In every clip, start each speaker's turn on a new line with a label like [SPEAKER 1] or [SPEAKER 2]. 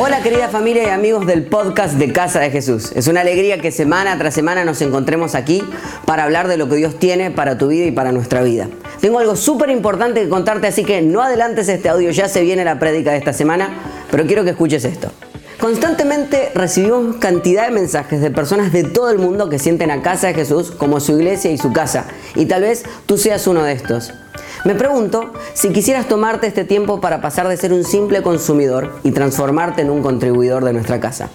[SPEAKER 1] Hola querida familia y amigos del podcast de Casa de Jesús. Es una alegría que semana tras semana nos encontremos aquí para hablar de lo que Dios tiene para tu vida y para nuestra vida. Tengo algo súper importante que contarte, así que no adelantes este audio, ya se viene la prédica de esta semana, pero quiero que escuches esto. Constantemente recibimos cantidad de mensajes de personas de todo el mundo que sienten a Casa de Jesús como su iglesia y su casa, y tal vez tú seas uno de estos. Me pregunto si quisieras tomarte este tiempo para pasar de ser un simple consumidor y transformarte en un contribuidor de nuestra casa.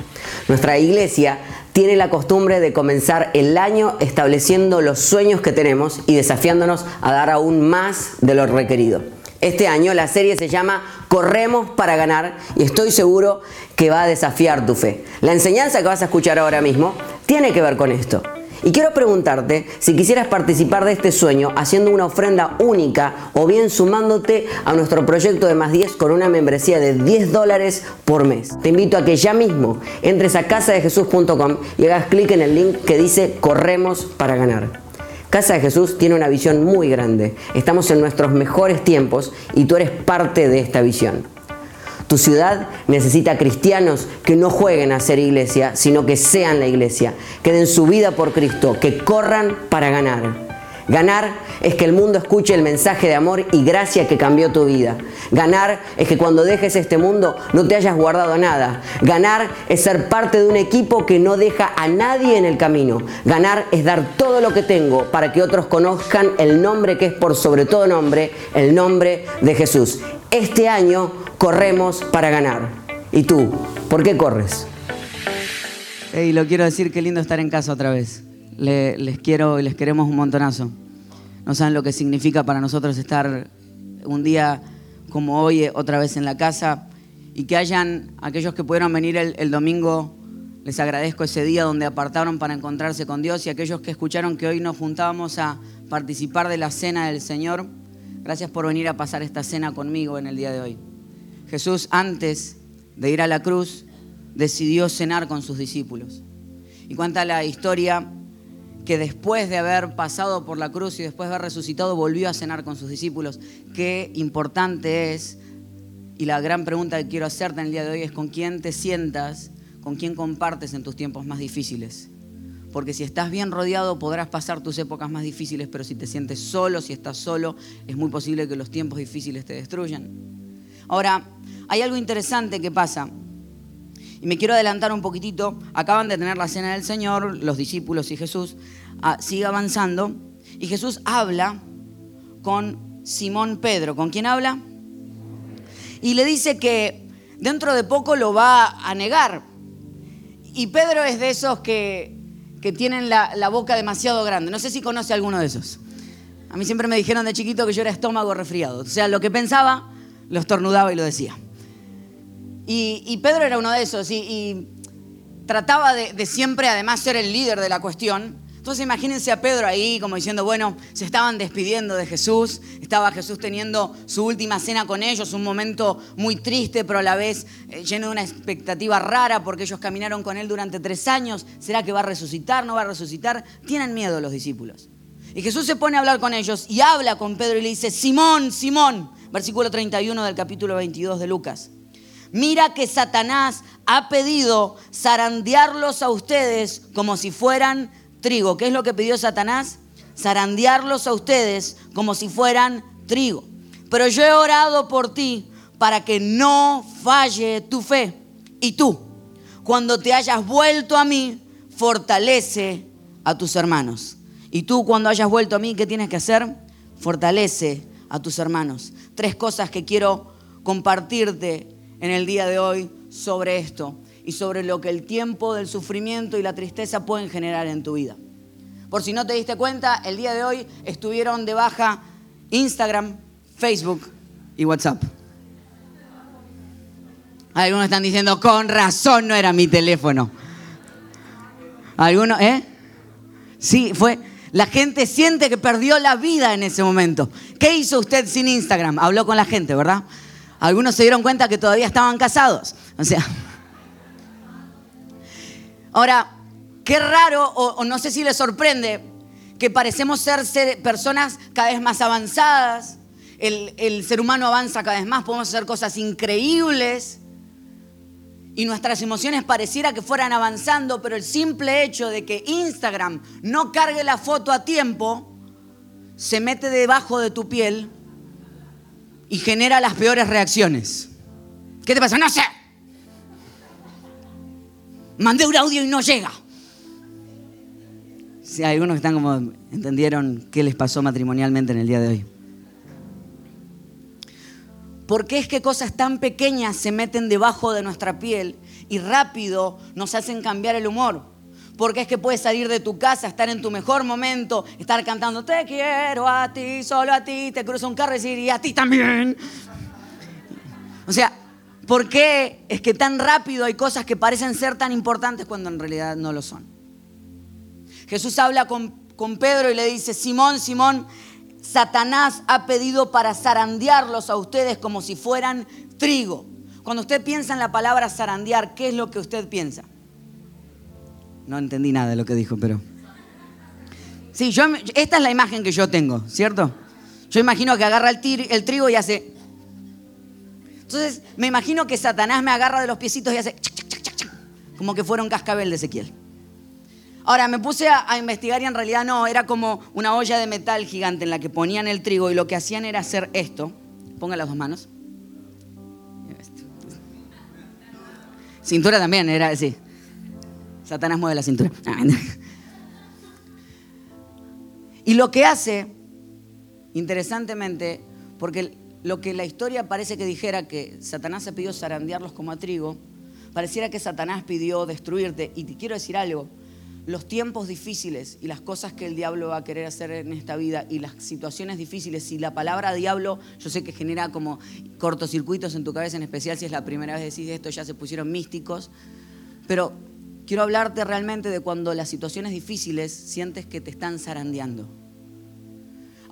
[SPEAKER 1] Nuestra iglesia tiene la costumbre de comenzar el año estableciendo los sueños que tenemos y desafiándonos a dar aún más de lo requerido. Este año la serie se llama Corremos para ganar y estoy seguro que va a desafiar tu fe. La enseñanza que vas a escuchar ahora mismo tiene que ver con esto. Y quiero preguntarte si quisieras participar de este sueño haciendo una ofrenda única o bien sumándote a nuestro proyecto de más 10 con una membresía de 10 dólares por mes. Te invito a que ya mismo entres a casadejesús.com y hagas clic en el link que dice Corremos para ganar. Casa de Jesús tiene una visión muy grande. Estamos en nuestros mejores tiempos y tú eres parte de esta visión. Tu ciudad necesita cristianos que no jueguen a ser iglesia, sino que sean la iglesia, que den su vida por Cristo, que corran para ganar. Ganar es que el mundo escuche el mensaje de amor y gracia que cambió tu vida. Ganar es que cuando dejes este mundo no te hayas guardado nada. Ganar es ser parte de un equipo que no deja a nadie en el camino. Ganar es dar todo lo que tengo para que otros conozcan el nombre que es por sobre todo nombre, el nombre de Jesús. Este año corremos para ganar. ¿Y tú? ¿Por qué corres?
[SPEAKER 2] Hey, lo quiero decir, qué lindo estar en casa otra vez. Les quiero y les queremos un montonazo. No saben lo que significa para nosotros estar un día como hoy otra vez en la casa y que hayan aquellos que pudieron venir el, el domingo. Les agradezco ese día donde apartaron para encontrarse con Dios y aquellos que escucharon que hoy nos juntábamos a participar de la cena del Señor. Gracias por venir a pasar esta cena conmigo en el día de hoy. Jesús antes de ir a la cruz decidió cenar con sus discípulos. Y cuenta la historia que después de haber pasado por la cruz y después de haber resucitado volvió a cenar con sus discípulos. Qué importante es, y la gran pregunta que quiero hacerte en el día de hoy es con quién te sientas, con quién compartes en tus tiempos más difíciles. Porque si estás bien rodeado podrás pasar tus épocas más difíciles, pero si te sientes solo, si estás solo, es muy posible que los tiempos difíciles te destruyan. Ahora, hay algo interesante que pasa. Y me quiero adelantar un poquitito. Acaban de tener la cena del Señor, los discípulos y Jesús. Ah, sigue avanzando. Y Jesús habla con Simón Pedro. ¿Con quién habla? Y le dice que dentro de poco lo va a negar. Y Pedro es de esos que, que tienen la, la boca demasiado grande. No sé si conoce alguno de esos. A mí siempre me dijeron de chiquito que yo era estómago resfriado. O sea, lo que pensaba, lo estornudaba y lo decía. Y, Pedro era uno de esos y, trataba de, siempre, además, ser el líder de la cuestión. Entonces imagínense a Pedro ahí como diciendo, bueno, se estaban despidiendo de Jesús, estaba Jesús teniendo su última cena con ellos, un momento muy triste, pero a la vez eh, lleno de una expectativa rara porque ellos caminaron con él durante tres años. ¿Será que va a resucitar? ¿No va a resucitar? Tienen miedo los discípulos. Y Jesús se pone a hablar con ellos y habla con Pedro y le dice, Simón, Simón, versículo 31 del capítulo 22 de Lucas. Mira que Satanás ha pedido zarandearlos a ustedes como si fueran trigo. ¿Qué es lo que pidió Satanás? Zarandearlos a ustedes como si fueran trigo. Pero yo he orado por ti para que no falle tu fe. Y tú, cuando te hayas vuelto a mí, fortalece a tus hermanos. Y tú cuando hayas vuelto a mí, ¿qué tienes que hacer? Fortalece a tus hermanos. Tres cosas que quiero compartirte en el día de hoy sobre esto y sobre lo que el tiempo del sufrimiento y la tristeza pueden generar en tu vida. Por si no te diste cuenta, el día de hoy estuvieron de baja Instagram, Facebook y WhatsApp. Algunos están diciendo, con razón no era mi teléfono. Algunos, ¿eh? Sí, fue. La gente siente que perdió la vida en ese momento. ¿Qué hizo usted sin Instagram? Habló con la gente, ¿verdad? Algunos se dieron cuenta que todavía estaban casados. O sea. Ahora, qué raro, o, no sé si les sorprende, que parecemos ser, personas cada vez más avanzadas. El, ser humano avanza cada vez más, podemos hacer cosas increíbles. y nuestras emociones pareciera que fueran avanzando, pero el simple hecho de que Instagram no cargue la foto a tiempo, se mete debajo de tu piel y genera las peores reacciones. ¿Qué te pasa? No sé. Mandé un audio y no llega. Sí, hay algunos que están como, entendieron qué les pasó matrimonialmente en el día de hoy. ¿Por qué es que cosas tan pequeñas se meten debajo de nuestra piel y rápido nos hacen cambiar el humor? Porque es que puedes salir de tu casa, estar en tu mejor momento, estar cantando te quiero a ti, solo a ti, te cruza un carro y decir y a ti también. O sea, ¿por qué es que tan rápido hay cosas que parecen ser tan importantes cuando en realidad no lo son? Jesús habla con, con Pedro y le dice, Simón, Simón, Satanás ha pedido para zarandearlos a ustedes como si fueran trigo. Cuando usted piensa en la palabra zarandear, ¿qué es lo que usted piensa? No entendí nada de lo que dijo, pero... Sí, yo, esta es la imagen que yo tengo, ¿cierto? Yo imagino que agarra el, trigo y hace... Entonces, me imagino que Satanás me agarra de los piecitos y hace... Como que fuera un cascabel de Ezequiel. Ahora, me puse a, investigar y en realidad no, era como una olla de metal gigante en la que ponían el trigo y lo que hacían era hacer esto. Ponga las dos manos. Cintura también, era así. Satanás mueve la cintura. Y lo que hace, interesantemente, porque lo que la historia parece que dijera que Satanás se pidió zarandearlos como a trigo, pareciera que Satanás pidió destruirte. Y te quiero decir algo, los tiempos difíciles y las cosas que el diablo va a querer hacer en esta vida y las situaciones difíciles, y la palabra diablo, yo sé que genera como cortocircuitos en tu cabeza, en especial si es la primera vez que decís esto, ya se pusieron místicos, pero quiero hablarte realmente de cuando las situaciones difíciles sientes que te están zarandeando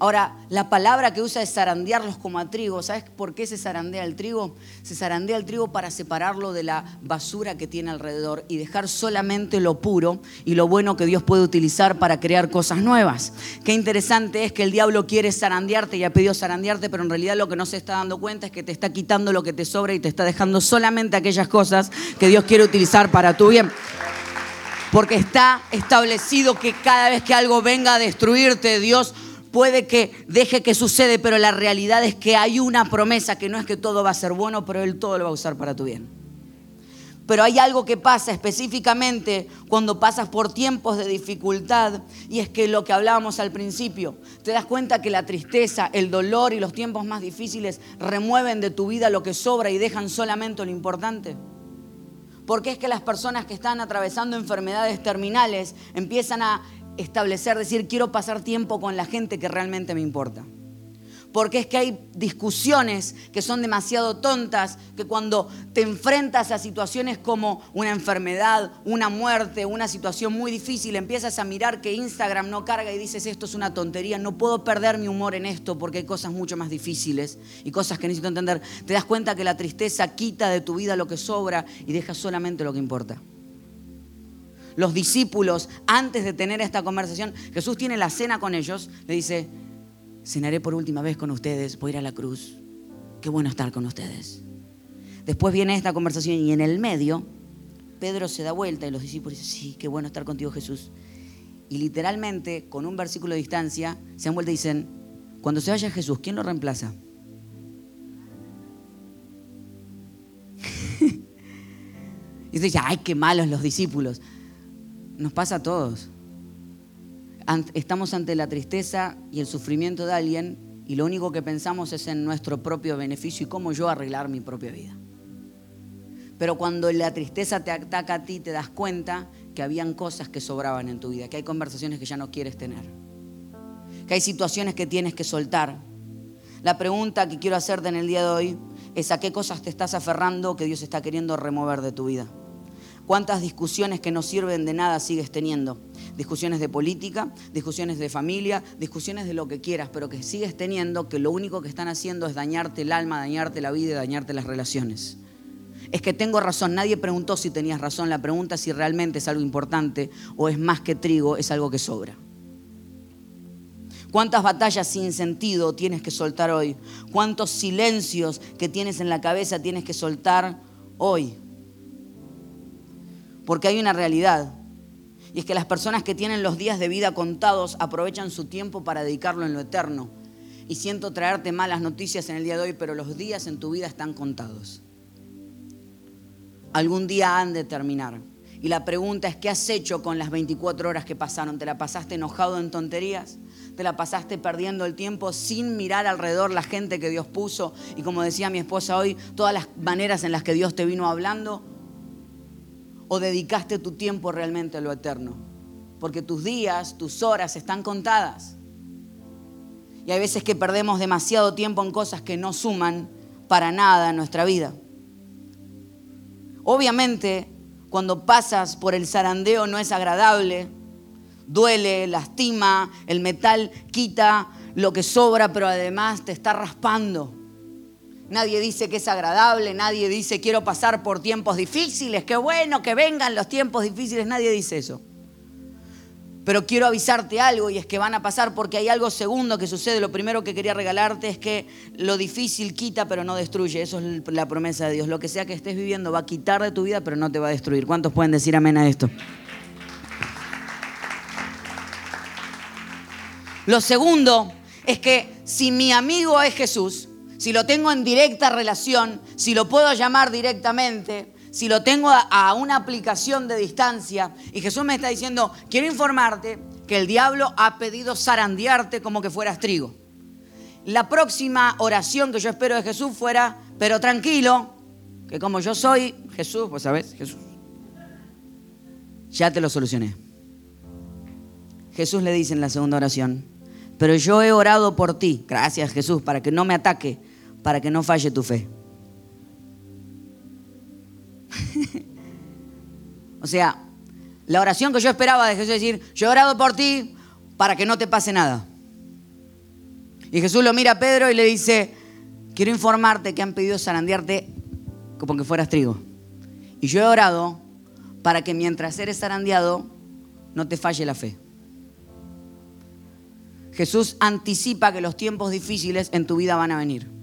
[SPEAKER 2] Ahora, la palabra que usa es zarandearlos como a trigo. ¿Sabes por qué se zarandea el trigo? Se zarandea el trigo para separarlo de la basura que tiene alrededor y dejar solamente lo puro y lo bueno que Dios puede utilizar para crear cosas nuevas. Qué interesante es que el diablo quiere zarandearte y ha pedido zarandearte, pero en realidad lo que no se está dando cuenta es que te está quitando lo que te sobra y te está dejando solamente aquellas cosas que Dios quiere utilizar para tu bien. Porque está establecido que cada vez que algo venga a destruirte, Dios puede que deje que sucede, pero la realidad es que hay una promesa que no es que todo va a ser bueno, pero Él todo lo va a usar para tu bien. Pero hay algo que pasa específicamente cuando pasas por tiempos de dificultad y es que lo que hablábamos al principio, te das cuenta que la tristeza, el dolor y los tiempos más difíciles remueven de tu vida lo que sobra y dejan solamente lo importante. Porque es que las personas que están atravesando enfermedades terminales empiezan a establecer, decir, quiero pasar tiempo con la gente que realmente me importa. Porque es que hay discusiones que son demasiado tontas, que cuando te enfrentas a situaciones como una enfermedad, una muerte, una situación muy difícil, empiezas a mirar que Instagram no carga y dices, esto es una tontería, no puedo perder mi humor en esto porque hay cosas mucho más difíciles y cosas que necesito entender. Te das cuenta que la tristeza quita de tu vida lo que sobra y deja solamente lo que importa los discípulos, antes de tener esta conversación, Jesús tiene la cena con ellos, le dice, cenaré por última vez con ustedes, voy a ir a la cruz, qué bueno estar con ustedes. Después viene esta conversación y en el medio, Pedro se da vuelta y los discípulos dicen, sí, qué bueno estar contigo Jesús. Y literalmente, con un versículo de distancia, se dan vuelta y dicen, cuando se vaya Jesús, ¿quién lo reemplaza? y dice, ay, qué malos los discípulos. Nos pasa a todos. Estamos ante la tristeza y el sufrimiento de alguien y lo único que pensamos es en nuestro propio beneficio y cómo yo arreglar mi propia vida. Pero cuando la tristeza te ataca a ti, te das cuenta que habían cosas que sobraban en tu vida, que hay conversaciones que ya no quieres tener, que hay situaciones que tienes que soltar. La pregunta que quiero hacerte en el día de hoy es a qué cosas te estás aferrando que Dios está queriendo remover de tu vida. ¿Cuántas discusiones que no sirven de nada sigues teniendo? Discusiones de política, discusiones de familia, discusiones de lo que quieras, pero que sigues teniendo que lo único que están haciendo es dañarte el alma, dañarte la vida y dañarte las relaciones. Es que tengo razón, nadie preguntó si tenías razón, la pregunta es si realmente es algo importante o es más que trigo, es algo que sobra. ¿Cuántas batallas sin sentido tienes que soltar hoy? ¿Cuántos silencios que tienes en la cabeza tienes que soltar hoy? Porque hay una realidad. Y es que las personas que tienen los días de vida contados aprovechan su tiempo para dedicarlo en lo eterno. Y siento traerte malas noticias en el día de hoy, pero los días en tu vida están contados. Algún día han de terminar. Y la pregunta es, ¿qué has hecho con las 24 horas que pasaron? ¿Te la pasaste enojado en tonterías? ¿Te la pasaste perdiendo el tiempo sin mirar alrededor la gente que Dios puso? Y como decía mi esposa hoy, todas las maneras en las que Dios te vino hablando. ¿O dedicaste tu tiempo realmente a lo eterno? Porque tus días, tus horas están contadas. Y hay veces que perdemos demasiado tiempo en cosas que no suman para nada en nuestra vida. Obviamente, cuando pasas por el zarandeo no es agradable, duele, lastima, el metal quita lo que sobra, pero además te está raspando. Nadie dice que es agradable, nadie dice quiero pasar por tiempos difíciles, qué bueno que vengan los tiempos difíciles, nadie dice eso. Pero quiero avisarte algo y es que van a pasar porque hay algo segundo que sucede. Lo primero que quería regalarte es que lo difícil quita pero no destruye. Eso es la promesa de Dios. Lo que sea que estés viviendo va a quitar de tu vida pero no te va a destruir. ¿Cuántos pueden decir amén a esto? Lo segundo es que si mi amigo es Jesús, si lo tengo en directa relación, si lo puedo llamar directamente, si lo tengo a, una aplicación de distancia y Jesús me está diciendo, quiero informarte que el diablo ha pedido zarandearte como que fueras trigo. La próxima oración que yo espero de Jesús fuera, pero tranquilo, que como yo soy Jesús, pues sabes, Jesús, ya te lo solucioné. Jesús le dice en la segunda oración, pero yo he orado por ti, gracias Jesús, para que no me ataque, para que no falle tu fe. o sea, la oración que yo esperaba de Jesús es decir, yo he orado por ti para que no te pase nada. Y Jesús lo mira a Pedro y le dice, quiero informarte que han pedido zarandearte como que fueras trigo. Y yo he orado para que mientras eres zarandeado no te falle la fe. Jesús anticipa que los tiempos difíciles en tu vida van a venir.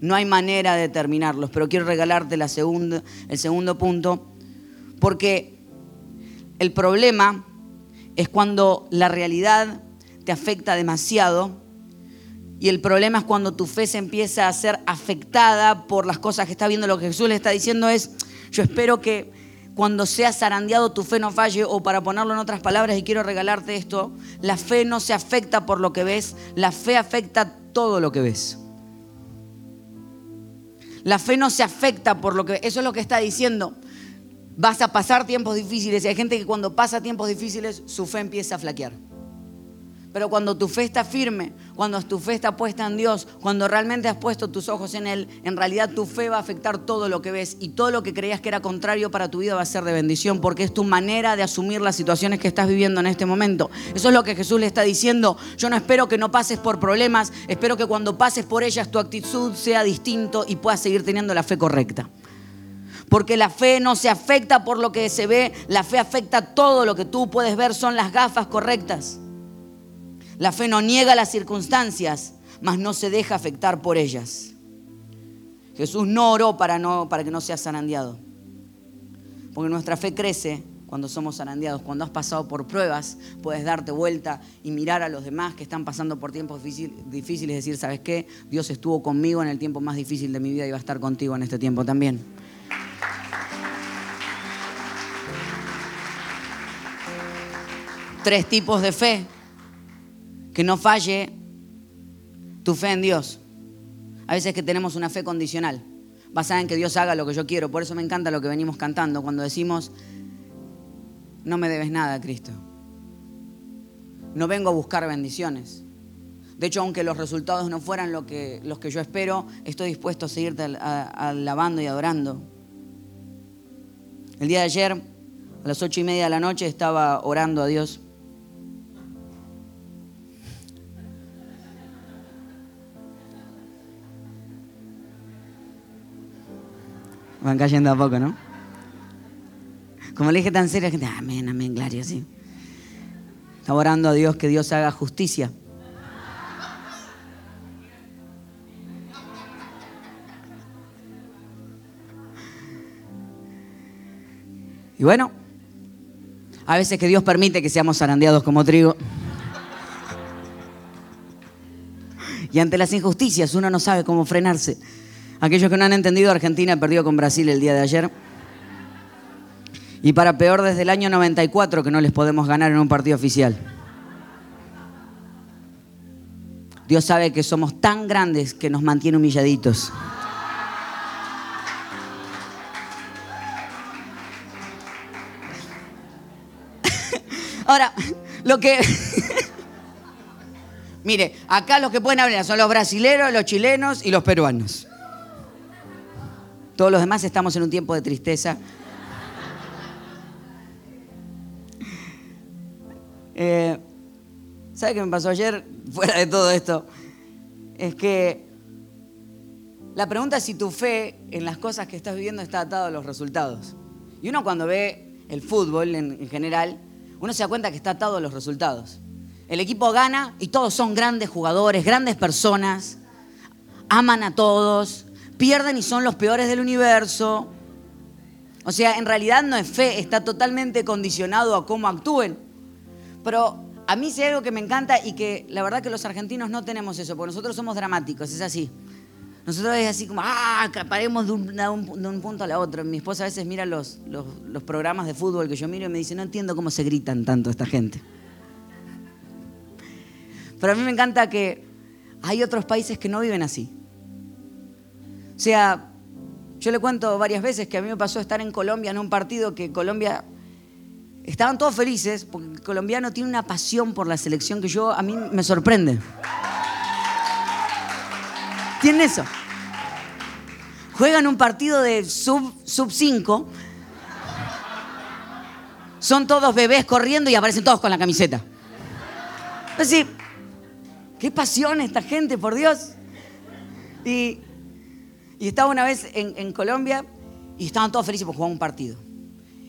[SPEAKER 2] No hay manera de terminarlos, pero quiero regalarte el segundo punto, porque el problema es cuando la realidad te afecta demasiado y el problema es cuando tu fe se empieza a ser afectada por las cosas que está viendo. Lo que Jesús le está diciendo es, yo espero que cuando seas zarandeado tu fe no falle, o para ponerlo en otras palabras, y quiero regalarte esto, la fe no se afecta por lo que ves, la fe afecta todo lo que ves. La fe no se afecta por lo que... Eso es lo que está diciendo. Vas a pasar tiempos difíciles y hay gente que cuando pasa tiempos difíciles su fe empieza a flaquear. Pero cuando tu fe está firme, cuando tu fe está puesta en Dios, cuando realmente has puesto tus ojos en Él, en realidad tu fe va a afectar todo lo que ves y todo lo que creías que era contrario para tu vida va a ser de bendición porque es tu manera de asumir las situaciones que estás viviendo en este momento. Eso es lo que Jesús le está diciendo. Yo no espero que no pases por problemas, espero que cuando pases por ellas tu actitud sea distinto y puedas seguir teniendo la fe correcta. Porque la fe no se afecta por lo que se ve, la fe afecta todo lo que tú puedes ver, son las gafas correctas. La fe no niega las circunstancias, mas no se deja afectar por ellas. Jesús no oró para, no, que no seas zarandeado. Porque nuestra fe crece cuando somos zarandeados. Cuando has pasado por pruebas, puedes darte vuelta y mirar a los demás que están pasando por tiempos difíciles y decir, ¿sabes qué? Dios estuvo conmigo en el tiempo más difícil de mi vida y va a estar contigo en este tiempo también. Tres tipos de fe que no falle tu fe en Dios. A veces que tenemos una fe condicional, basada en que Dios haga lo que yo quiero. Por eso me encanta lo que venimos cantando cuando decimos, no me debes nada, Cristo. No vengo a buscar bendiciones. De hecho, aunque los resultados no fueran lo que, los que yo espero, estoy dispuesto a seguirte alabando y adorando. El día de ayer, a las ocho y media de la noche, estaba orando a Dios Van cayendo a poco, ¿no? Como le dije tan serio, la gente, amén, amén, gloria, sí. Estaba orando a Dios que Dios haga justicia. Y bueno, A veces que Dios permite que seamos zarandeados como trigo. Y ante las injusticias uno no sabe cómo frenarse. Aquellos que no han entendido, Argentina perdió con Brasil el día de ayer. Y para peor desde el año 94 que no les podemos ganar en un partido oficial. Dios sabe que somos tan grandes que nos mantiene humilladitos. Ahora, lo que... Mire, acá los que pueden hablar son los brasileros, los chilenos y los peruanos. Todos los demás estamos en un tiempo de tristeza. Eh, ¿Sabe qué me pasó ayer? Fuera de todo esto. Es que la pregunta es si tu fe en las cosas que estás viviendo está atada a los resultados. Y uno cuando ve el fútbol en, general, uno se da cuenta que está atado a los resultados. El equipo gana y todos son grandes jugadores, grandes personas, aman a todos, pierden y son los peores del universo. O sea, en realidad no es fe, está totalmente condicionado a cómo actúen. Pero a mí sí hay algo que me encanta y que la verdad que los argentinos no tenemos eso, porque nosotros somos dramáticos, es así. Nosotros es así como, ah, paremos de un, punto a la otro. Mi esposa a veces mira los, los, programas de fútbol que yo miro y me dice, no entiendo cómo se gritan tanto esta gente. Pero a mí me encanta que hay otros países que no viven así. O sea, yo le cuento varias veces que a mí me pasó estar en Colombia en un partido que Colombia Estaban todos felices porque el colombiano tiene una pasión por la selección que yo a mí me sorprende. Tienen eso. Juegan un partido de sub 5. son todos bebés corriendo y aparecen todos con la camiseta. Decir, qué pasión esta gente, por Dios. Y, estaba una vez en, Colombia y estaban todos felices por jugar un partido.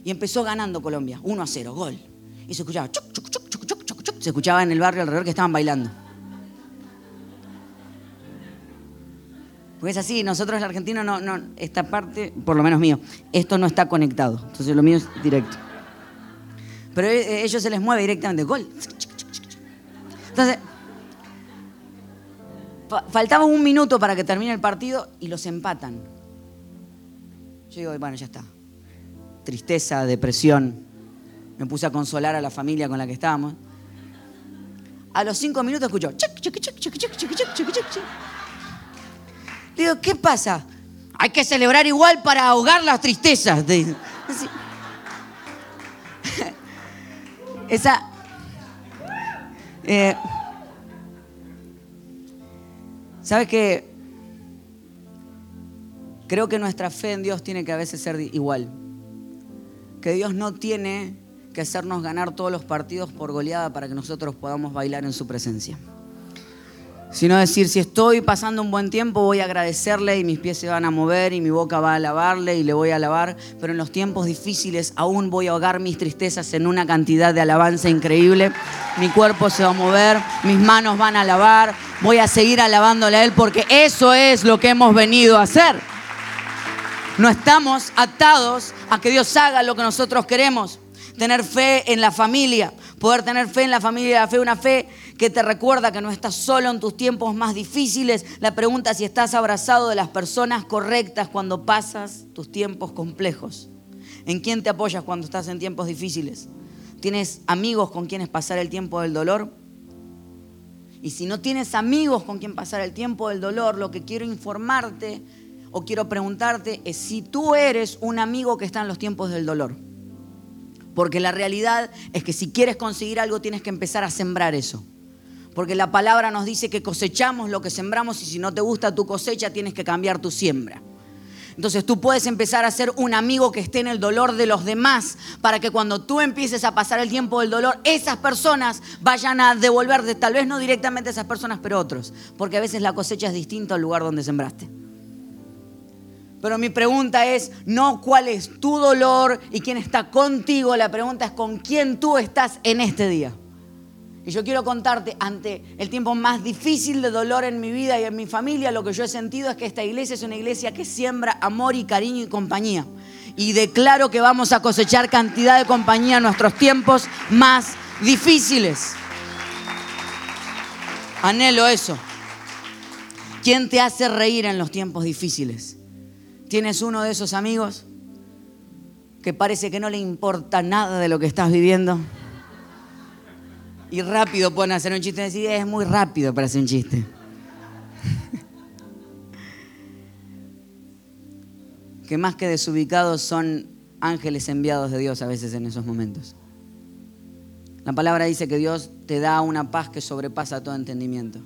[SPEAKER 2] Y empezó ganando Colombia, 1 a 0, gol. Y se escuchaba, chuc, chuc, chuc, chuc, chuc, chuc, chuc. se escuchaba en el barrio alrededor que estaban bailando. Pues es así, nosotros el argentino no, no, esta parte, por lo menos mío, esto no está conectado. Entonces lo mío es directo. Pero a ellos se les mueve directamente, gol. Entonces, faltaba un minuto para que termine el partido y los empatan. Yo digo, bueno, ya está tristeza, depresión. Me puse a consolar a la familia con la que estábamos. A los cinco minutos escucho. Digo, ¿qué pasa? Hay que celebrar igual para ahogar las tristezas. Esa. Eh, ¿Sabes qué? Creo que nuestra fe en Dios tiene que a veces ser igual que Dios no tiene que hacernos ganar todos los partidos por goleada para que nosotros podamos bailar en su presencia. Sino decir, si estoy pasando un buen tiempo, voy a agradecerle y mis pies se van a mover y mi boca va a alabarle y le voy a alabar, pero en los tiempos difíciles aún voy a ahogar mis tristezas en una cantidad de alabanza increíble. Mi cuerpo se va a mover, mis manos van a alabar, voy a seguir alabándole a Él porque eso es lo que hemos venido a hacer. No estamos atados a que Dios haga lo que nosotros queremos. Tener fe en la familia, poder tener fe en la familia, la fe, una fe que te recuerda que no estás solo en tus tiempos más difíciles. La pregunta es si estás abrazado de las personas correctas cuando pasas tus tiempos complejos. ¿En quién te apoyas cuando estás en tiempos difíciles? ¿Tienes amigos con quienes pasar el tiempo del dolor? Y si no tienes amigos con quien pasar el tiempo del dolor, lo que quiero informarte o quiero preguntarte es si tú eres un amigo que está en los tiempos del dolor. Porque la realidad es que si quieres conseguir algo tienes que empezar a sembrar eso. Porque la palabra nos dice que cosechamos lo que sembramos y si no te gusta tu cosecha tienes que cambiar tu siembra. Entonces tú puedes empezar a ser un amigo que esté en el dolor de los demás para que cuando tú empieces a pasar el tiempo del dolor, esas personas vayan a devolverte, tal vez no directamente esas personas, pero otros. Porque a veces la cosecha es distinta al lugar donde sembraste. Pero mi pregunta es no cuál es tu dolor y quién está contigo, la pregunta es con quién tú estás en este día. Y yo quiero contarte, ante el tiempo más difícil de dolor en mi vida y en mi familia, lo que yo he sentido es que esta iglesia es una iglesia que siembra amor y cariño y compañía. y declaro que vamos a cosechar cantidad de compañía en nuestros tiempos más difíciles. Anhelo eso. ¿Quién te hace reír en los tiempos difíciles? ¿Tienes uno de esos amigos que parece que no le importa nada de lo que estás viviendo? Y rápido pueden hacer un chiste decir, es muy rápido para hacer un chiste. que más que desubicados son ángeles enviados de Dios a veces en esos momentos. La palabra dice que Dios te da una paz que sobrepasa todo entendimiento.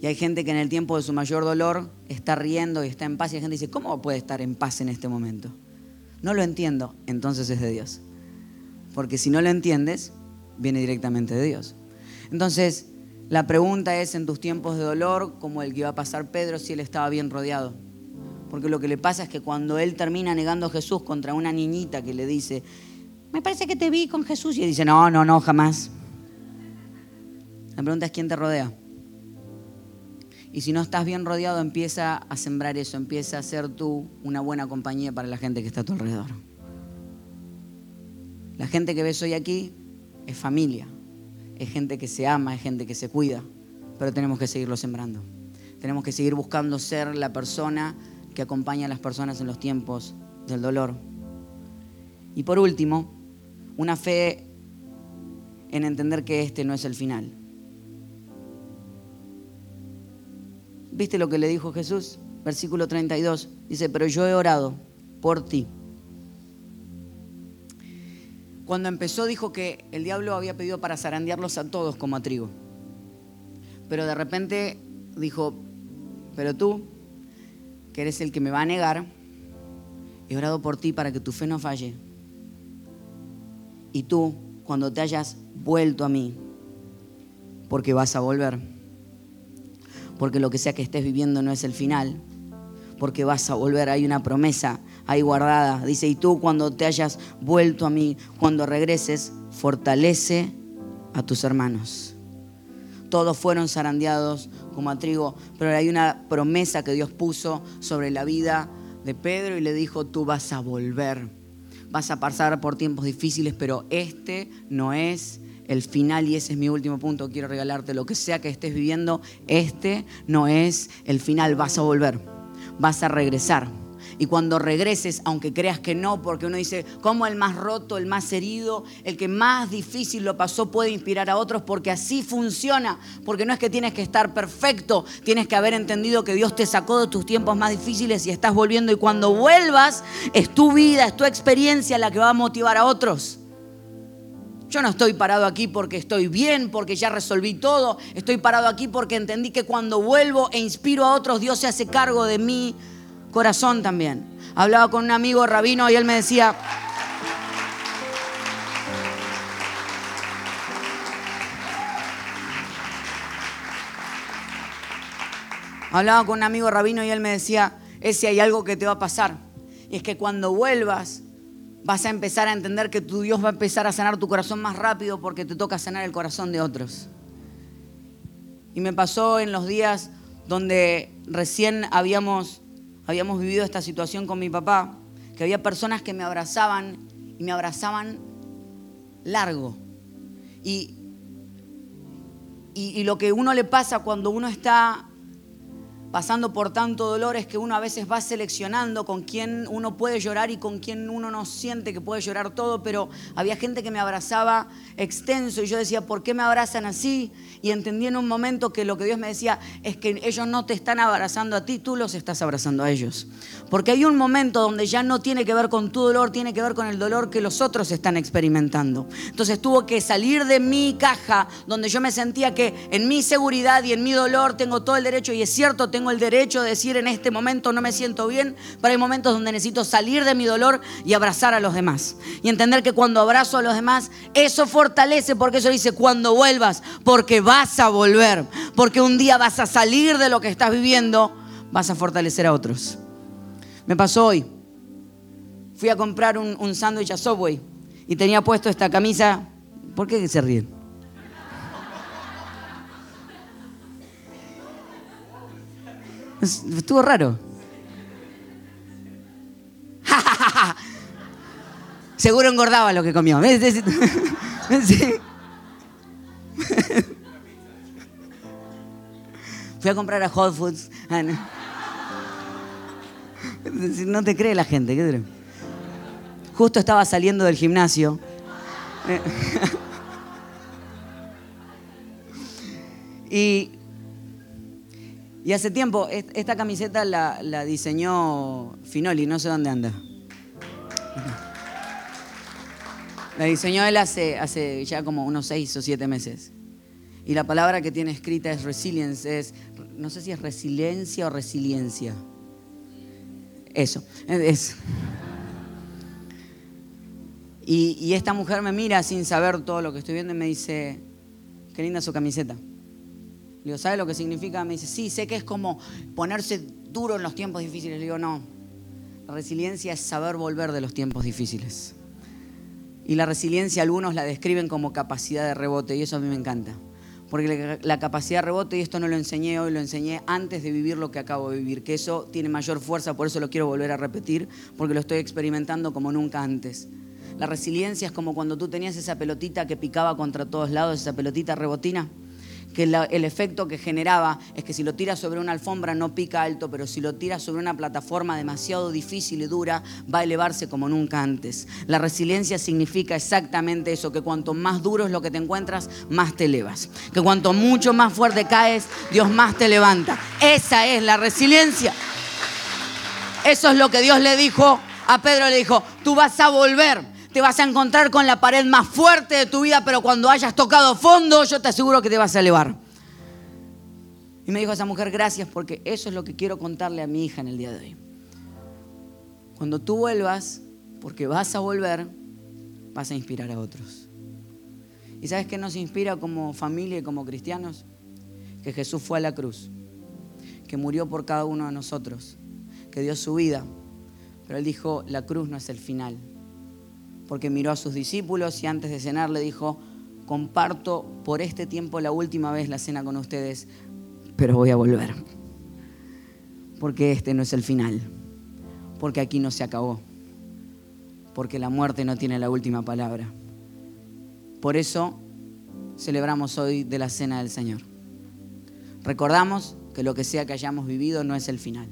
[SPEAKER 2] Y hay gente que en el tiempo de su mayor dolor está riendo y está en paz y hay gente dice, ¿cómo puede estar en paz en este momento? No lo entiendo, entonces es de Dios. Porque si no lo entiendes, viene directamente de Dios. Entonces, la pregunta es en tus tiempos de dolor, como el que iba a pasar Pedro, si él estaba bien rodeado. Porque lo que le pasa es que cuando él termina negando a Jesús contra una niñita que le dice, me parece que te vi con Jesús, y él dice, no, no, no, jamás. La pregunta es quién te rodea. Y si no estás bien rodeado, empieza a sembrar eso, empieza a ser tú una buena compañía para la gente que está a tu alrededor. La gente que ves hoy aquí es familia, es gente que se ama, es gente que se cuida, pero tenemos que seguirlo sembrando. Tenemos que seguir buscando ser la persona que acompaña a las personas en los tiempos del dolor. Y por último, una fe en entender que este no es el final. ¿Viste lo que le dijo Jesús? Versículo 32. Dice, pero yo he orado por ti. Cuando empezó dijo que el diablo había pedido para zarandearlos a todos como a trigo. Pero de repente dijo, pero tú, que eres el que me va a negar, he orado por ti para que tu fe no falle. Y tú, cuando te hayas vuelto a mí, porque vas a volver porque lo que sea que estés viviendo no es el final, porque vas a volver, hay una promesa ahí guardada. Dice, y tú cuando te hayas vuelto a mí, cuando regreses, fortalece a tus hermanos. Todos fueron zarandeados como a trigo, pero hay una promesa que Dios puso sobre la vida de Pedro y le dijo, tú vas a volver. Vas a pasar por tiempos difíciles, pero este no es el final, y ese es mi último punto, quiero regalarte, lo que sea que estés viviendo, este no es el final, vas a volver, vas a regresar. Y cuando regreses, aunque creas que no, porque uno dice, ¿cómo el más roto, el más herido, el que más difícil lo pasó puede inspirar a otros? Porque así funciona. Porque no es que tienes que estar perfecto, tienes que haber entendido que Dios te sacó de tus tiempos más difíciles y estás volviendo. Y cuando vuelvas, es tu vida, es tu experiencia la que va a motivar a otros. Yo no estoy parado aquí porque estoy bien, porque ya resolví todo. Estoy parado aquí porque entendí que cuando vuelvo e inspiro a otros, Dios se hace cargo de mi corazón también. Hablaba con un amigo rabino y él me decía, Hablaba con un amigo rabino y él me decía, ese hay algo que te va a pasar. Y es que cuando vuelvas vas a empezar a entender que tu Dios va a empezar a sanar tu corazón más rápido porque te toca sanar el corazón de otros. Y me pasó en los días donde recién habíamos, habíamos vivido esta situación con mi papá, que había personas que me abrazaban y me abrazaban largo. Y, y, lo que uno le pasa cuando uno está pasando por tanto dolor es que uno a veces va seleccionando con quién uno puede llorar y con quién uno no siente que puede llorar todo, pero había gente que me abrazaba extenso y yo decía, ¿por qué me abrazan así? Y entendí en un momento que lo que Dios me decía es que ellos no te están abrazando a ti, tú los estás abrazando a ellos. Porque hay un momento donde ya no tiene que ver con tu dolor, tiene que ver con el dolor que los otros están experimentando. Entonces tuvo que salir de mi caja donde yo me sentía que en mi seguridad y en mi dolor tengo todo el derecho y es cierto, tengo el derecho de decir en este momento no me siento bien, pero hay momentos donde necesito salir de mi dolor y abrazar a los demás. Y entender que cuando abrazo a los demás, eso fortalece, porque eso dice, cuando vuelvas, porque vas a volver, porque un día vas a salir de lo que estás viviendo, vas a fortalecer a otros. Me pasó hoy. Fui a comprar un, un sándwich a Subway y tenía puesto esta camisa. ¿Por qué se ríen? Estuvo raro. Seguro engordaba lo que comió. Fui a comprar a Whole Foods. Ah, no. te cree la gente. ¿qué Justo estaba saliendo del gimnasio. y, y hace tiempo, esta camiseta la, diseñó Finoli, no sé dónde anda. La diseñó él hace, ya como unos seis o siete meses. Y la palabra que tiene escrita es resilience, es, no sé si es resiliencia o resiliencia. Eso, es. Y, esta mujer me mira sin saber todo lo que estoy viendo y me dice, qué linda su camiseta. Le digo, ¿sabe lo que significa? Me dice, sí, sé que es como ponerse duro en los tiempos difíciles. Le digo, no, la resiliencia es saber volver de los tiempos difíciles. Y la resiliencia algunos la describen como capacidad de rebote y eso a mí me encanta. Porque la capacidad de rebote, y esto no lo enseñé hoy, lo enseñé antes de vivir lo que acabo de vivir, que eso tiene mayor fuerza, por eso lo quiero volver a repetir, porque lo estoy experimentando como nunca antes. La resiliencia es como cuando tú tenías esa pelotita que picaba contra todos lados, esa pelotita rebotina que el efecto que generaba es que si lo tiras sobre una alfombra no pica alto, pero si lo tiras sobre una plataforma demasiado difícil y dura, va a elevarse como nunca antes. La resiliencia significa exactamente eso, que cuanto más duro es lo que te encuentras, más te elevas. Que cuanto mucho más fuerte caes, Dios más te levanta. Esa es la resiliencia. Eso es lo que Dios le dijo a Pedro, le dijo, tú vas a volver te vas a encontrar con la pared más fuerte de tu vida, pero cuando hayas tocado fondo, yo te aseguro que te vas a elevar. Y me dijo esa mujer, gracias, porque eso es lo que quiero contarle a mi hija en el día de hoy. Cuando tú vuelvas, porque vas a volver, vas a inspirar a otros. ¿Y sabes qué nos inspira como familia y como cristianos? Que Jesús fue a la cruz, que murió por cada uno de nosotros, que dio su vida, pero él dijo, la cruz no es el final, porque miró a sus discípulos y antes de cenar le dijo, comparto por este tiempo la última vez la cena con ustedes, pero voy a volver. Porque este no es el final, porque aquí no se acabó, porque la muerte no tiene la última palabra. Por eso celebramos hoy de la cena del Señor. Recordamos que lo que sea que hayamos vivido no es el final.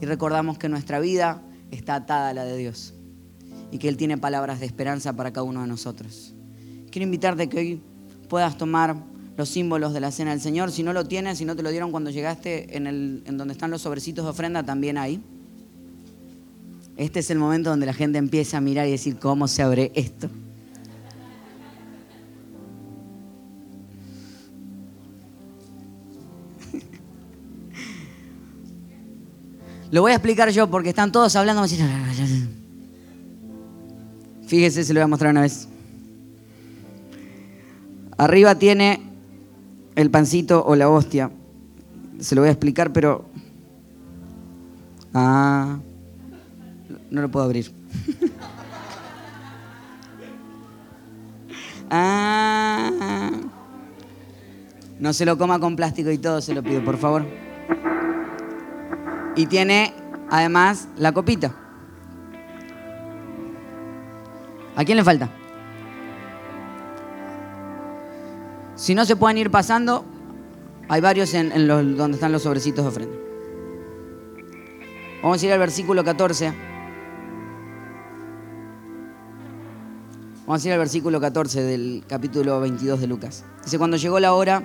[SPEAKER 2] Y recordamos que nuestra vida está atada a la de Dios y que Él tiene palabras de esperanza para cada uno de nosotros. Quiero invitarte que hoy puedas tomar los símbolos de la cena del Señor. Si no lo tienes, si no te lo dieron cuando llegaste en, el, en donde están los sobrecitos de ofrenda, también hay. Este es el momento donde la gente empieza a mirar y decir, ¿cómo se abre esto? Lo voy a explicar yo porque están todos hablando. Fíjese, se lo voy a mostrar una vez. Arriba tiene el pancito o la hostia. Se lo voy a explicar, pero... Ah, no lo puedo abrir. ah, no se lo coma con plástico y todo, se lo pido, por favor. Y tiene además la copita. ¿A quién le falta? Si no se pueden ir pasando, hay varios en, los, donde están los sobrecitos de ofrenda. Vamos a ir al versículo 14. Vamos a ir al versículo 14 del capítulo 22 de Lucas. Dice, cuando llegó la hora,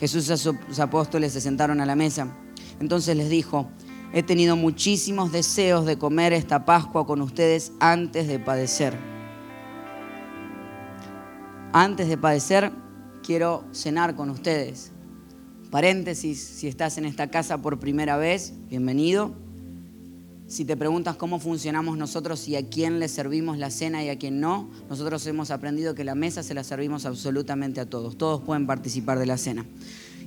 [SPEAKER 2] Jesús y sus apóstoles se sentaron a la mesa. Entonces les dijo, he tenido muchísimos deseos de comer esta Pascua con ustedes antes de padecer antes de padecer, quiero cenar con ustedes. Paréntesis, si estás en esta casa por primera vez, bienvenido. Si te preguntas cómo funcionamos nosotros y a quién le servimos la cena y a quién no, nosotros hemos aprendido que la mesa se la servimos absolutamente a todos. Todos pueden participar de la cena.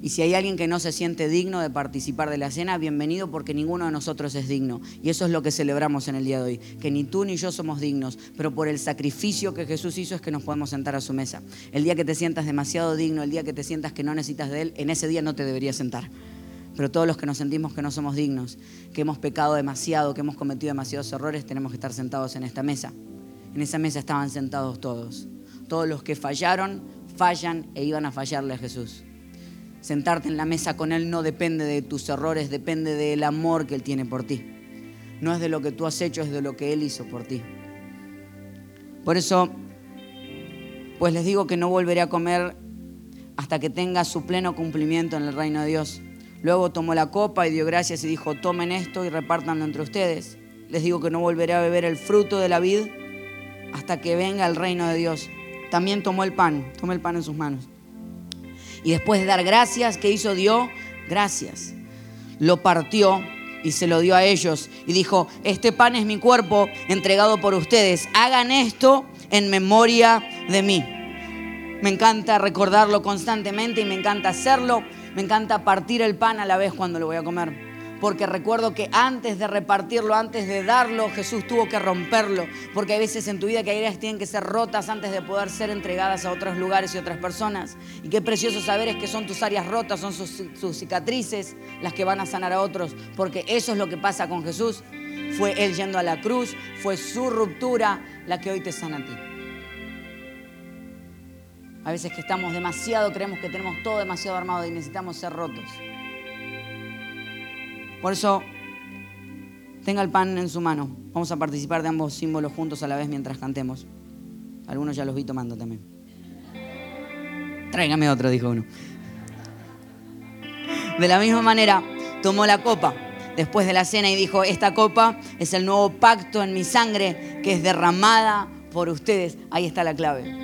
[SPEAKER 2] Y si hay alguien que no se siente digno de participar de la cena, bienvenido porque ninguno de nosotros es digno. Y eso es lo que celebramos en el día de hoy, que ni tú ni yo somos dignos, pero por el sacrificio que Jesús hizo es que nos podemos sentar a su mesa. El día que te sientas demasiado digno, el día que te sientas que no necesitas de Él, en ese día no te deberías sentar. Pero todos los que nos sentimos que no somos dignos, que hemos pecado demasiado, que hemos cometido demasiados errores, tenemos que estar sentados en esta mesa. En esa mesa estaban sentados todos. Todos los que fallaron, fallan e iban a fallarle a Jesús. Sentarte en la mesa con Él no depende de tus errores, depende del amor que Él tiene por ti. No es de lo que tú has hecho, es de lo que Él hizo por ti. Por eso, pues les digo que no volveré a comer hasta que tenga su pleno cumplimiento en el reino de Dios. Luego tomó la copa y dio gracias y dijo, tomen esto y repártanlo entre ustedes. Les digo que no volveré a beber el fruto de la vid hasta que venga el reino de Dios. También tomó el pan, tomó el pan en sus manos. Y después de dar gracias, ¿qué hizo? Dio gracias. Lo partió y se lo dio a ellos y dijo, este pan es mi cuerpo entregado por ustedes. Hagan esto en memoria de mí. Me encanta recordarlo constantemente y me encanta hacerlo. Me encanta partir el pan a la vez cuando lo voy a comer. Porque recuerdo que antes de repartirlo, antes de darlo, Jesús tuvo que romperlo. Porque hay veces en tu vida que hay áreas tienen que ser rotas antes de poder ser entregadas a otros lugares y otras personas. Y qué precioso saber es que son tus áreas rotas, son sus, sus cicatrices las que van a sanar a otros. Porque eso es lo que pasa con Jesús. Fue Él yendo a la cruz, fue su ruptura la que hoy te sana a ti. A veces que estamos demasiado, creemos que tenemos todo demasiado armado y necesitamos ser rotos. Por eso, tenga el pan en su mano. Vamos a participar de ambos símbolos juntos a la vez mientras cantemos. Algunos ya los vi tomando también. Tráigame otro, dijo uno. De la misma manera, tomó la copa después de la cena y dijo, esta copa es el nuevo pacto en mi sangre que es derramada por ustedes. Ahí está la clave.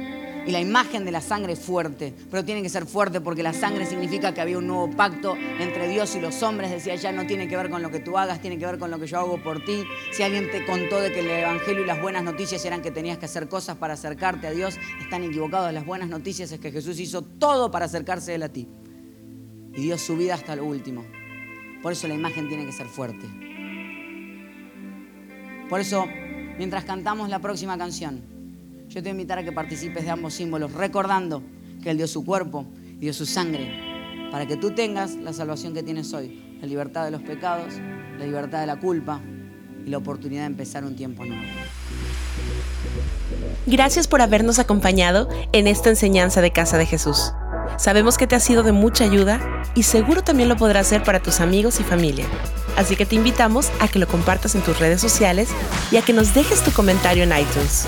[SPEAKER 2] Y la imagen de la sangre es fuerte, pero tiene que ser fuerte porque la sangre significa que había un nuevo pacto entre Dios y los hombres. Decía, ya no tiene que ver con lo que tú hagas, tiene que ver con lo que yo hago por ti. Si alguien te contó de que el Evangelio y las buenas noticias eran que tenías que hacer cosas para acercarte a Dios, están equivocados. Las buenas noticias es que Jesús hizo todo para acercarse a Él a ti. Y dio su vida hasta lo último. Por eso la imagen tiene que ser fuerte. Por eso, mientras cantamos la próxima canción, yo te voy a invitar a que participes de ambos símbolos, recordando que Él dio su cuerpo y dio su sangre para que tú tengas la salvación que tienes hoy, la libertad de los pecados, la libertad de la culpa y la oportunidad de empezar un tiempo nuevo.
[SPEAKER 3] Gracias por habernos acompañado en esta enseñanza de Casa de Jesús. Sabemos que te ha sido de mucha ayuda y seguro también lo podrás hacer para tus amigos y familia. Así que te invitamos a que lo compartas en tus redes sociales y a que nos dejes tu comentario en iTunes.